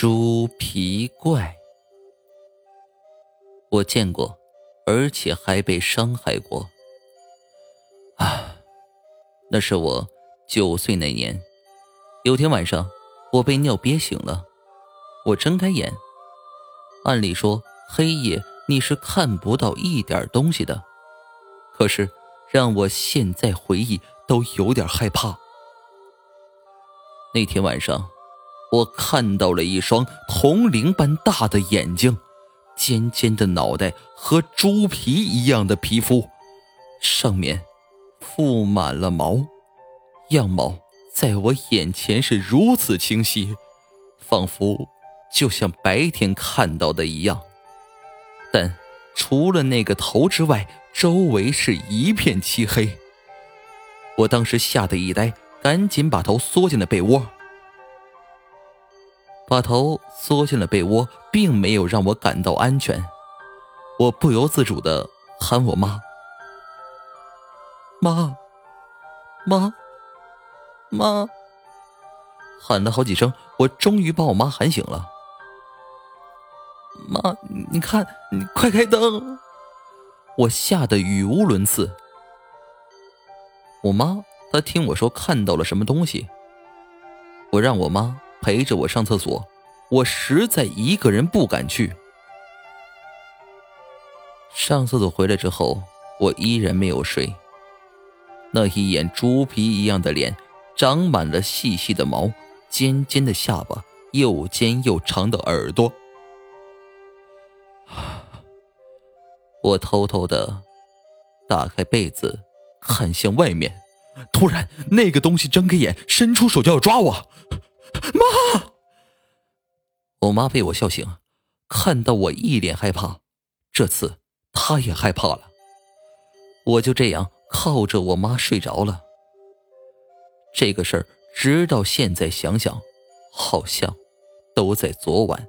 猪皮怪，我见过，而且还被伤害过。啊，那是我九岁那年，有天晚上，我被尿憋醒了。我睁开眼，按理说黑夜你是看不到一点东西的，可是让我现在回忆都有点害怕。那天晚上。我看到了一双铜铃般大的眼睛，尖尖的脑袋和猪皮一样的皮肤，上面覆满了毛，样貌在我眼前是如此清晰，仿佛就像白天看到的一样。但除了那个头之外，周围是一片漆黑。我当时吓得一呆，赶紧把头缩进了被窝。把头缩进了被窝，并没有让我感到安全。我不由自主的喊我妈：“妈，妈，妈！”喊了好几声，我终于把我妈喊醒了。妈，你看，你快开灯！我吓得语无伦次。我妈她听我说看到了什么东西，我让我妈。陪着我上厕所，我实在一个人不敢去。上厕所回来之后，我依然没有睡。那一眼猪皮一样的脸，长满了细细的毛，尖尖的下巴，又尖又长的耳朵。我偷偷的打开被子，看向外面，突然那个东西睁开眼，伸出手就要抓我。妈！我妈被我笑醒，看到我一脸害怕，这次她也害怕了。我就这样靠着我妈睡着了。这个事儿直到现在想想，好像都在昨晚。